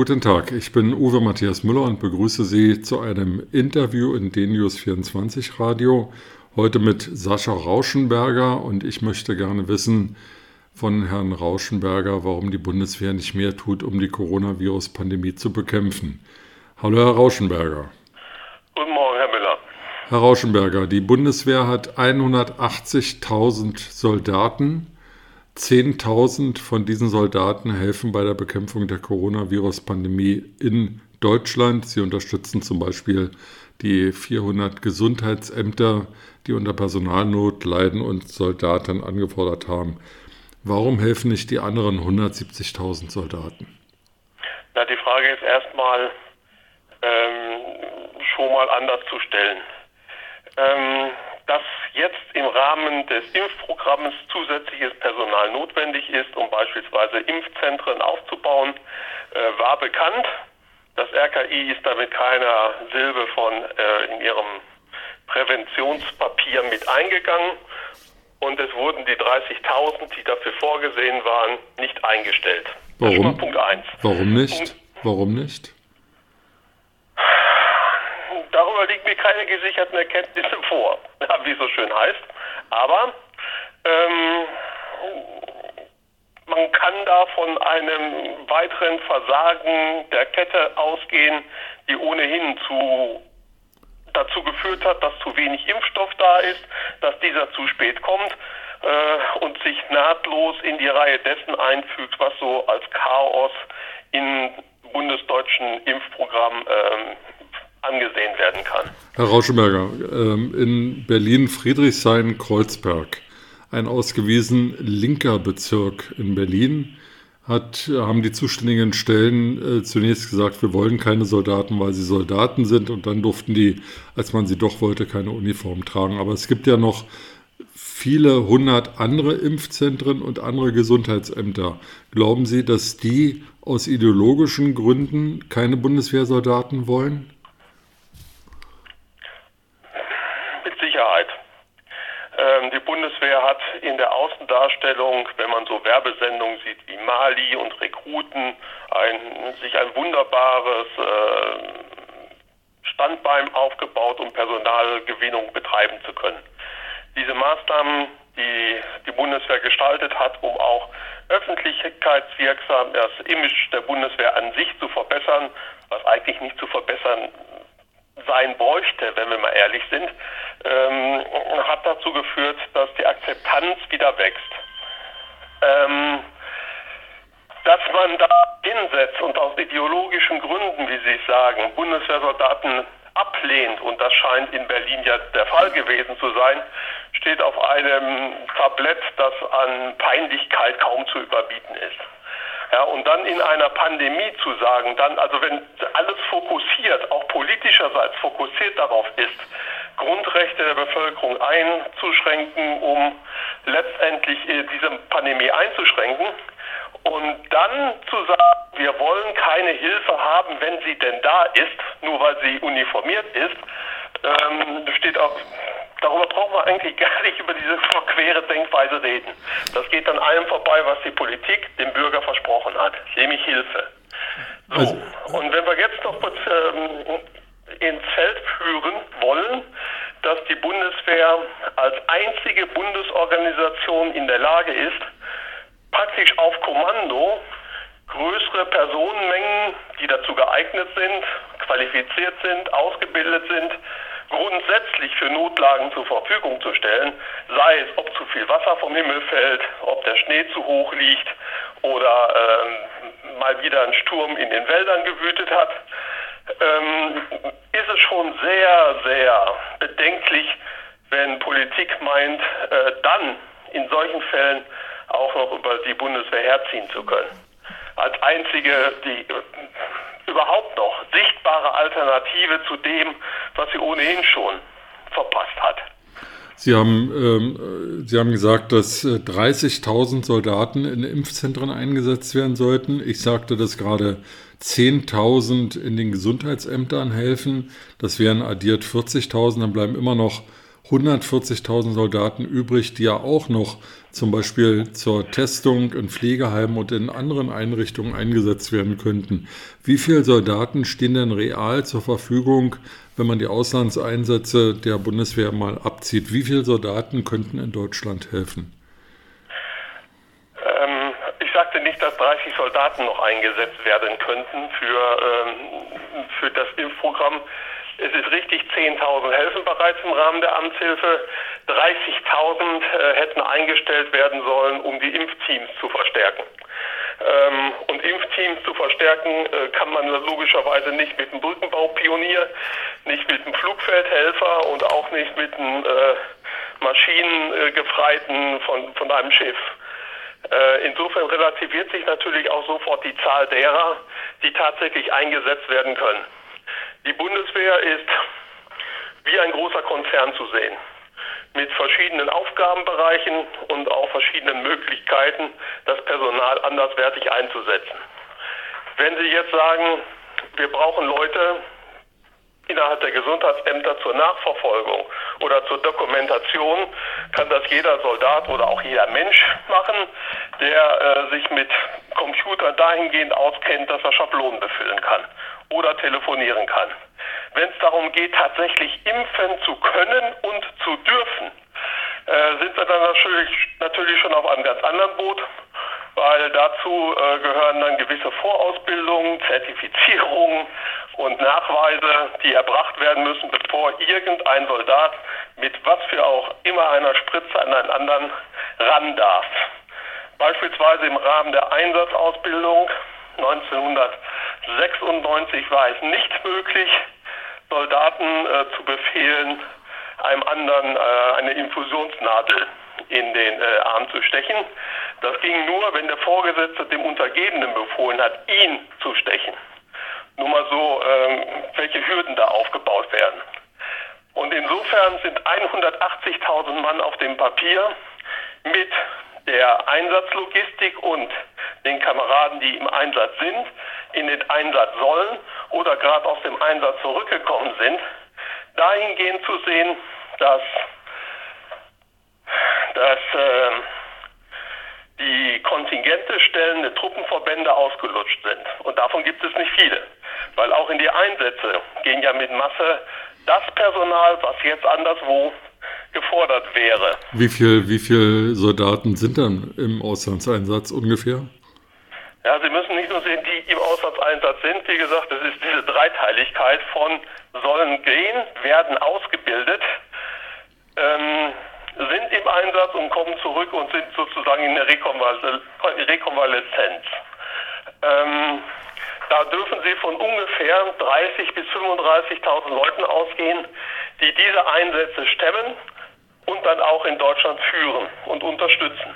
Guten Tag, ich bin Uwe Matthias Müller und begrüße Sie zu einem Interview in DNews24 Radio. Heute mit Sascha Rauschenberger und ich möchte gerne wissen von Herrn Rauschenberger, warum die Bundeswehr nicht mehr tut, um die Coronavirus-Pandemie zu bekämpfen. Hallo, Herr Rauschenberger. Guten Morgen, Herr Müller. Herr Rauschenberger, die Bundeswehr hat 180.000 Soldaten 10.000 von diesen Soldaten helfen bei der Bekämpfung der Coronavirus-Pandemie in Deutschland. Sie unterstützen zum Beispiel die 400 Gesundheitsämter, die unter Personalnot leiden und Soldaten angefordert haben. Warum helfen nicht die anderen 170.000 Soldaten? Na, die Frage ist erstmal ähm, schon mal anders zu stellen. Ähm, dass jetzt im Rahmen des Impfprogramms zusätzliches Personal notwendig ist, um beispielsweise Impfzentren aufzubauen, äh, war bekannt. Das RKI ist damit keiner Silbe von äh, in ihrem Präventionspapier mit eingegangen und es wurden die 30.000, die dafür vorgesehen waren, nicht eingestellt. Warum? Punkt 1. Warum nicht? Warum nicht? Darüber liegen mir keine gesicherten Erkenntnisse vor, wie es so schön heißt. Aber ähm, man kann da von einem weiteren Versagen der Kette ausgehen, die ohnehin zu dazu geführt hat, dass zu wenig Impfstoff da ist, dass dieser zu spät kommt äh, und sich nahtlos in die Reihe dessen einfügt, was so als Chaos im bundesdeutschen Impfprogramm ähm, angesehen werden kann. Herr Rauschenberger, ähm, in Berlin-Friedrichshain-Kreuzberg, ein ausgewiesen linker Bezirk in Berlin, hat, haben die zuständigen Stellen äh, zunächst gesagt, wir wollen keine Soldaten, weil sie Soldaten sind und dann durften die, als man sie doch wollte, keine Uniform tragen. Aber es gibt ja noch viele hundert andere Impfzentren und andere Gesundheitsämter. Glauben Sie, dass die aus ideologischen Gründen keine Bundeswehrsoldaten wollen? Ähm, die Bundeswehr hat in der Außendarstellung, wenn man so Werbesendungen sieht wie Mali und Rekruten, ein, sich ein wunderbares äh, Standbein aufgebaut, um Personalgewinnung betreiben zu können. Diese Maßnahmen, die die Bundeswehr gestaltet hat, um auch öffentlichkeitswirksam das Image der Bundeswehr an sich zu verbessern, was eigentlich nicht zu verbessern sein bräuchte, wenn wir mal ehrlich sind, ähm, hat dazu geführt, dass die Akzeptanz wieder wächst. Ähm, dass man da hinsetzt und aus ideologischen Gründen, wie Sie sagen, Bundeswehrsoldaten ablehnt, und das scheint in Berlin ja der Fall gewesen zu sein, steht auf einem Tablett, das an Peinlichkeit kaum zu überbieten ist. Ja, und dann in einer Pandemie zu sagen, dann, also wenn alles fokussiert, auch politischerseits fokussiert darauf ist, Grundrechte der Bevölkerung einzuschränken, um letztendlich äh, diese Pandemie einzuschränken, und dann zu sagen, wir wollen keine Hilfe haben, wenn sie denn da ist, nur weil sie uniformiert ist, ähm, steht auch darüber brauchen wir eigentlich gar nicht über diese verquere Denkweise reden. Das geht an allem vorbei, was die Politik dem Bürger versprochen hat, nämlich Hilfe. So. Also, und wenn wir jetzt noch kurz ähm, ins Feld führen wollen, dass die Bundeswehr als einzige Bundesorganisation in der Lage ist, praktisch auf Kommando größere Personenmengen, die dazu geeignet sind, qualifiziert sind, ausgebildet sind, grundsätzlich für Notlagen zur Verfügung zu stellen, sei es, ob zu viel Wasser vom Himmel fällt, ob der Schnee zu hoch liegt oder ähm, mal wieder ein Sturm in den Wäldern gewütet hat, ähm, ist es schon sehr, sehr bedenklich, wenn Politik meint, äh, dann in solchen Fällen auch noch über die Bundeswehr herziehen zu können. Als einzige die überhaupt noch sichtbare Alternative zu dem, was sie ohnehin schon verpasst hat. Sie haben, ähm, Sie haben gesagt, dass 30.000 äh, Soldaten in Impfzentren eingesetzt werden sollten. Ich sagte, dass gerade 10.000 in den Gesundheitsämtern helfen. Das wären addiert 40.000, dann bleiben immer noch 140.000 Soldaten übrig, die ja auch noch zum Beispiel zur Testung in Pflegeheimen und in anderen Einrichtungen eingesetzt werden könnten. Wie viele Soldaten stehen denn real zur Verfügung, wenn man die Auslandseinsätze der Bundeswehr mal abzieht? Wie viele Soldaten könnten in Deutschland helfen? Ähm, ich sagte nicht, dass 30 Soldaten noch eingesetzt werden könnten für, ähm, für das Impfprogramm. Es ist richtig, 10.000 helfen bereits im Rahmen der Amtshilfe. 30.000 äh, hätten eingestellt werden sollen, um die Impfteams zu verstärken. Ähm, und Impfteams zu verstärken äh, kann man logischerweise nicht mit einem Brückenbaupionier, nicht mit einem Flugfeldhelfer und auch nicht mit einem äh, Maschinengefreiten von, von einem Schiff. Äh, insofern relativiert sich natürlich auch sofort die Zahl derer, die tatsächlich eingesetzt werden können. Die Bundeswehr ist wie ein großer Konzern zu sehen, mit verschiedenen Aufgabenbereichen und auch verschiedenen Möglichkeiten, das Personal anderswertig einzusetzen. Wenn Sie jetzt sagen, wir brauchen Leute innerhalb der Gesundheitsämter zur Nachverfolgung oder zur Dokumentation, kann das jeder Soldat oder auch jeder Mensch machen, der äh, sich mit Computern dahingehend auskennt, dass er Schablonen befüllen kann oder telefonieren kann. Wenn es darum geht, tatsächlich impfen zu können und zu dürfen, äh, sind wir dann natürlich, natürlich schon auf einem ganz anderen Boot, weil dazu äh, gehören dann gewisse Vorausbildungen, Zertifizierungen und Nachweise, die erbracht werden müssen, bevor irgendein Soldat mit was für auch immer einer Spritze an einen anderen ran darf. Beispielsweise im Rahmen der Einsatzausbildung 1996 war es nicht möglich, Soldaten äh, zu befehlen, einem anderen äh, eine Infusionsnadel in den äh, Arm zu stechen. Das ging nur, wenn der Vorgesetzte dem Untergebenen befohlen hat, ihn zu stechen. Nur mal so, ähm, welche Hürden da aufgebaut werden. Und insofern sind 180.000 Mann auf dem Papier mit der Einsatzlogistik und den Kameraden, die im Einsatz sind, in den Einsatz sollen oder gerade aus dem Einsatz zurückgekommen sind, dahingehend zu sehen, dass, dass äh, die Kontingente stellende Truppenverbände ausgelutscht sind. Und davon gibt es nicht viele. Weil auch in die Einsätze gehen ja mit Masse das Personal, was jetzt anderswo gefordert wäre. Wie viel, wie viele Soldaten sind dann im Auslandseinsatz ungefähr? Ja, Sie müssen nicht nur sehen, die im Auslandseinsatz sind. Wie gesagt, es ist diese Dreiteiligkeit von sollen gehen, werden ausgebildet, ähm, sind im Einsatz und kommen zurück und sind sozusagen in der Rekonvaleszenz. Ähm, da dürfen Sie von ungefähr 30.000 bis 35.000 Leuten ausgehen, die diese Einsätze stemmen und dann auch in Deutschland führen und unterstützen.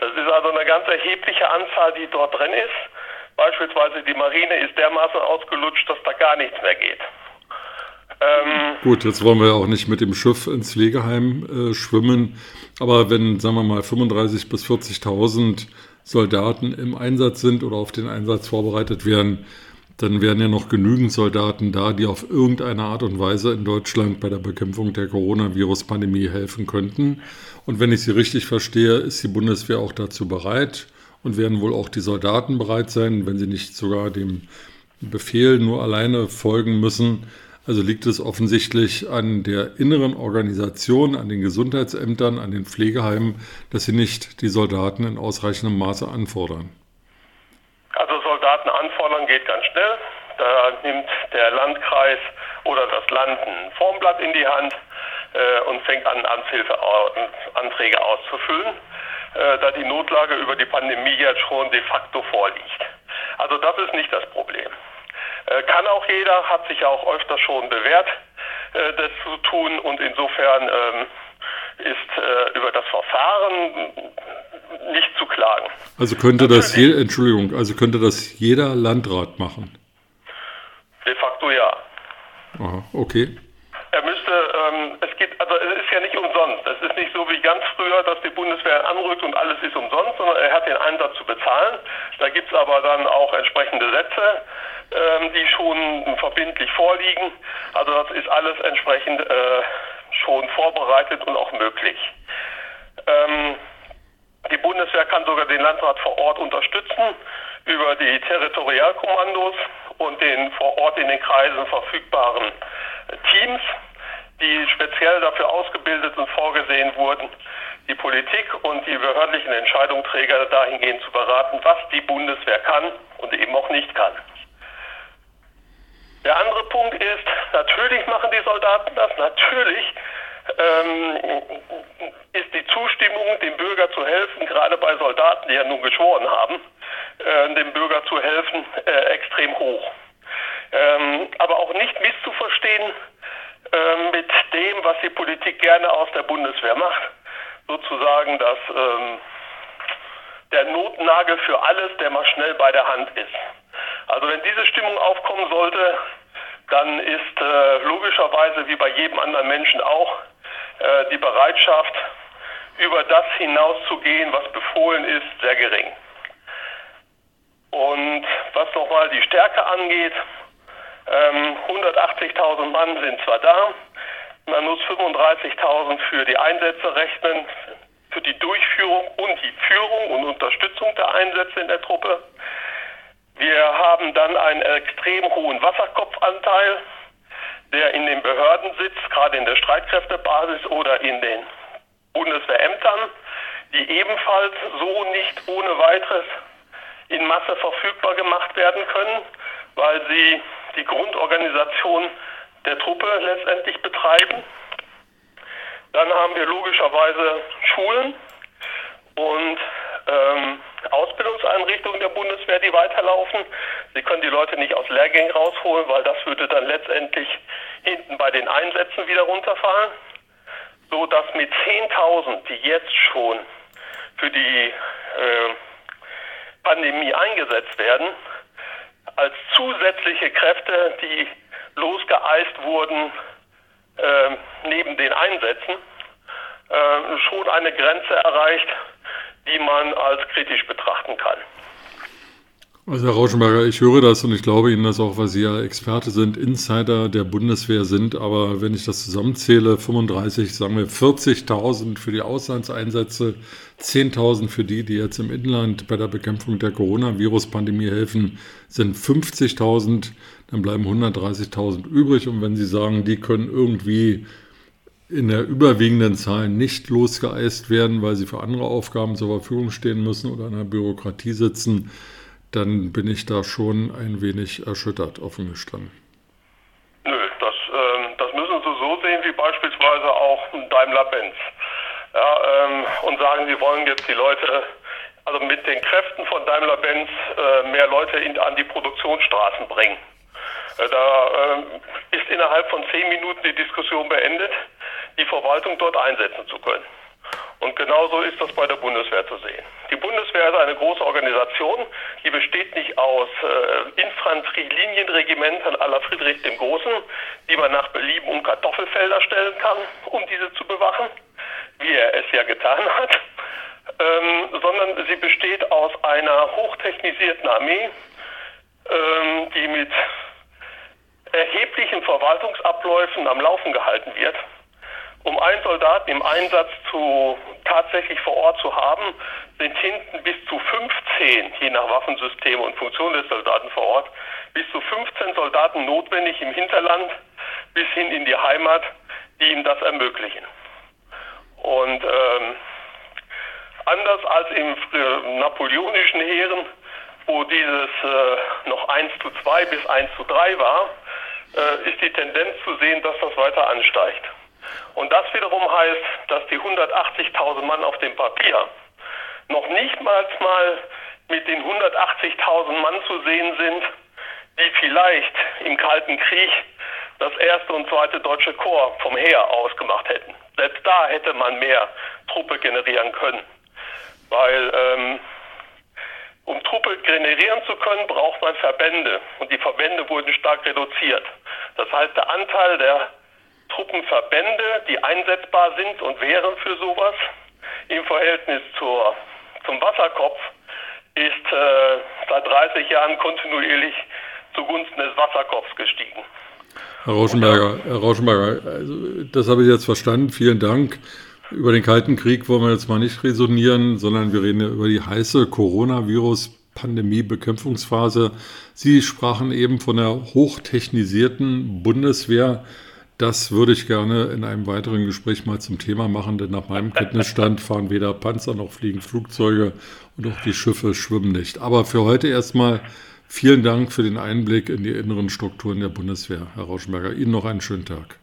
Das ist also eine ganz erhebliche Anzahl, die dort drin ist. Beispielsweise die Marine ist dermaßen ausgelutscht, dass da gar nichts mehr geht. Ähm, Gut, jetzt wollen wir ja auch nicht mit dem Schiff ins Pflegeheim äh, schwimmen, aber wenn, sagen wir mal, 35.000 bis 40.000 Soldaten im Einsatz sind oder auf den Einsatz vorbereitet werden, dann wären ja noch genügend Soldaten da, die auf irgendeine Art und Weise in Deutschland bei der Bekämpfung der Coronavirus-Pandemie helfen könnten. Und wenn ich Sie richtig verstehe, ist die Bundeswehr auch dazu bereit und werden wohl auch die Soldaten bereit sein, wenn sie nicht sogar dem Befehl nur alleine folgen müssen. Also liegt es offensichtlich an der inneren Organisation, an den Gesundheitsämtern, an den Pflegeheimen, dass sie nicht die Soldaten in ausreichendem Maße anfordern. Also Soldaten anfordern geht ganz schnell. Da nimmt der Landkreis oder das Land ein Formblatt in die Hand äh, und fängt an, Amtshilfeanträge auszufüllen, äh, da die Notlage über die Pandemie jetzt schon de facto vorliegt. Also das ist nicht das Problem. Äh, kann auch jeder, hat sich ja auch öfter schon bewährt, äh, das zu tun und insofern ähm, ist äh, über das Verfahren nicht zu klagen. Also könnte das je, Entschuldigung, also könnte das jeder Landrat machen? De facto ja. Aha, okay. Dass die Bundeswehr anrückt und alles ist umsonst, sondern er hat den Einsatz zu bezahlen. Da gibt es aber dann auch entsprechende Sätze, ähm, die schon verbindlich vorliegen. Also das ist alles entsprechend äh, schon vorbereitet und auch möglich. Ähm, die Bundeswehr kann sogar den Landrat vor Ort unterstützen über die Territorialkommandos und den vor Ort in den Kreisen verfügbaren Teams, die speziell dafür ausgebildet und vorgesehen wurden, die Politik und die behördlichen Entscheidungsträger dahingehend zu beraten, was die Bundeswehr kann und eben auch nicht kann. Der andere Punkt ist, natürlich machen die Soldaten das, natürlich ähm, ist die Zustimmung, dem Bürger zu helfen, gerade bei Soldaten, die ja nun geschworen haben, äh, dem Bürger zu helfen, äh, extrem hoch. Ähm, aber auch nicht misszuverstehen äh, mit dem, was die Politik gerne aus der Bundeswehr macht, sozusagen das ähm, der Notnagel für alles, der mal schnell bei der Hand ist. Also wenn diese Stimmung aufkommen sollte, dann ist äh, logischerweise wie bei jedem anderen Menschen auch äh, die Bereitschaft, über das hinauszugehen, was befohlen ist, sehr gering. Und was nochmal die Stärke angeht, ähm, 180.000 Mann sind zwar da, man muss 35.000 für die Einsätze rechnen, für die Durchführung und die Führung und Unterstützung der Einsätze in der Truppe. Wir haben dann einen extrem hohen Wasserkopfanteil, der in den Behörden sitzt, gerade in der Streitkräftebasis oder in den Bundeswehrämtern, die ebenfalls so nicht ohne weiteres in Masse verfügbar gemacht werden können, weil sie die Grundorganisation der Truppe letztendlich betreiben. Dann haben wir logischerweise Schulen und ähm, Ausbildungseinrichtungen der Bundeswehr, die weiterlaufen. Sie können die Leute nicht aus Lehrgängen rausholen, weil das würde dann letztendlich hinten bei den Einsätzen wieder runterfallen. So dass mit 10.000, die jetzt schon für die äh, Pandemie eingesetzt werden, als zusätzliche Kräfte, die losgeeist wurden äh, neben den Einsätzen, äh, schon eine Grenze erreicht, die man als kritisch betrachten kann. Also Herr Rauschenberger, ich höre das und ich glaube Ihnen das auch, weil Sie ja Experte sind, Insider der Bundeswehr sind. Aber wenn ich das zusammenzähle, 35, sagen wir 40.000 für die Auslandseinsätze, 10.000 für die, die jetzt im Inland bei der Bekämpfung der Coronavirus-Pandemie helfen, sind 50.000, dann bleiben 130.000 übrig. Und wenn Sie sagen, die können irgendwie in der überwiegenden Zahl nicht losgeeist werden, weil sie für andere Aufgaben zur Verfügung stehen müssen oder in der Bürokratie sitzen, dann bin ich da schon ein wenig erschüttert, offen gestanden. Nö, das, ähm, das müssen Sie so sehen wie beispielsweise auch Daimler-Benz. Ja, ähm, und sagen, Sie wollen jetzt die Leute, also mit den Kräften von Daimler-Benz äh, mehr Leute in, an die Produktionsstraßen bringen. Äh, da äh, ist innerhalb von zehn Minuten die Diskussion beendet, die Verwaltung dort einsetzen zu können. Und genauso ist das bei der Bundeswehr zu sehen. Die Bundeswehr ist eine große Organisation, die besteht nicht aus äh, Infanterielinienregimentern aller Friedrich dem Großen, die man nach Belieben um Kartoffelfelder stellen kann, um diese zu bewachen, wie er es ja getan hat, ähm, sondern sie besteht aus einer hochtechnisierten Armee, ähm, die mit erheblichen Verwaltungsabläufen am Laufen gehalten wird um einen Soldaten im Einsatz zu tatsächlich vor Ort zu haben, sind hinten bis zu 15, je nach Waffensystem und Funktion des Soldaten vor Ort, bis zu 15 Soldaten notwendig im Hinterland bis hin in die Heimat, die ihm das ermöglichen. Und ähm, anders als im napoleonischen Heeren, wo dieses äh, noch 1 zu 2 bis 1 zu 3 war, äh, ist die Tendenz zu sehen, dass das weiter ansteigt. Und das wiederum heißt, dass die 180.000 Mann auf dem Papier noch nicht mal mit den 180.000 Mann zu sehen sind, die vielleicht im Kalten Krieg das erste und zweite deutsche Korps vom Heer ausgemacht hätten. Selbst da hätte man mehr Truppe generieren können. Weil ähm, um Truppe generieren zu können, braucht man Verbände. Und die Verbände wurden stark reduziert. Das heißt, der Anteil der Truppenverbände, die einsetzbar sind und wären für sowas, im Verhältnis zur, zum Wasserkopf, ist äh, seit 30 Jahren kontinuierlich zugunsten des Wasserkopfs gestiegen. Herr Rauschenberger, Herr Rauschenberger also das habe ich jetzt verstanden. Vielen Dank. Über den Kalten Krieg wollen wir jetzt mal nicht resonieren, sondern wir reden über die heiße Coronavirus-Pandemie-Bekämpfungsphase. Sie sprachen eben von der hochtechnisierten Bundeswehr. Das würde ich gerne in einem weiteren Gespräch mal zum Thema machen, denn nach meinem Kenntnisstand fahren weder Panzer noch fliegen Flugzeuge und auch die Schiffe schwimmen nicht. Aber für heute erstmal vielen Dank für den Einblick in die inneren Strukturen der Bundeswehr, Herr Rauschenberger. Ihnen noch einen schönen Tag.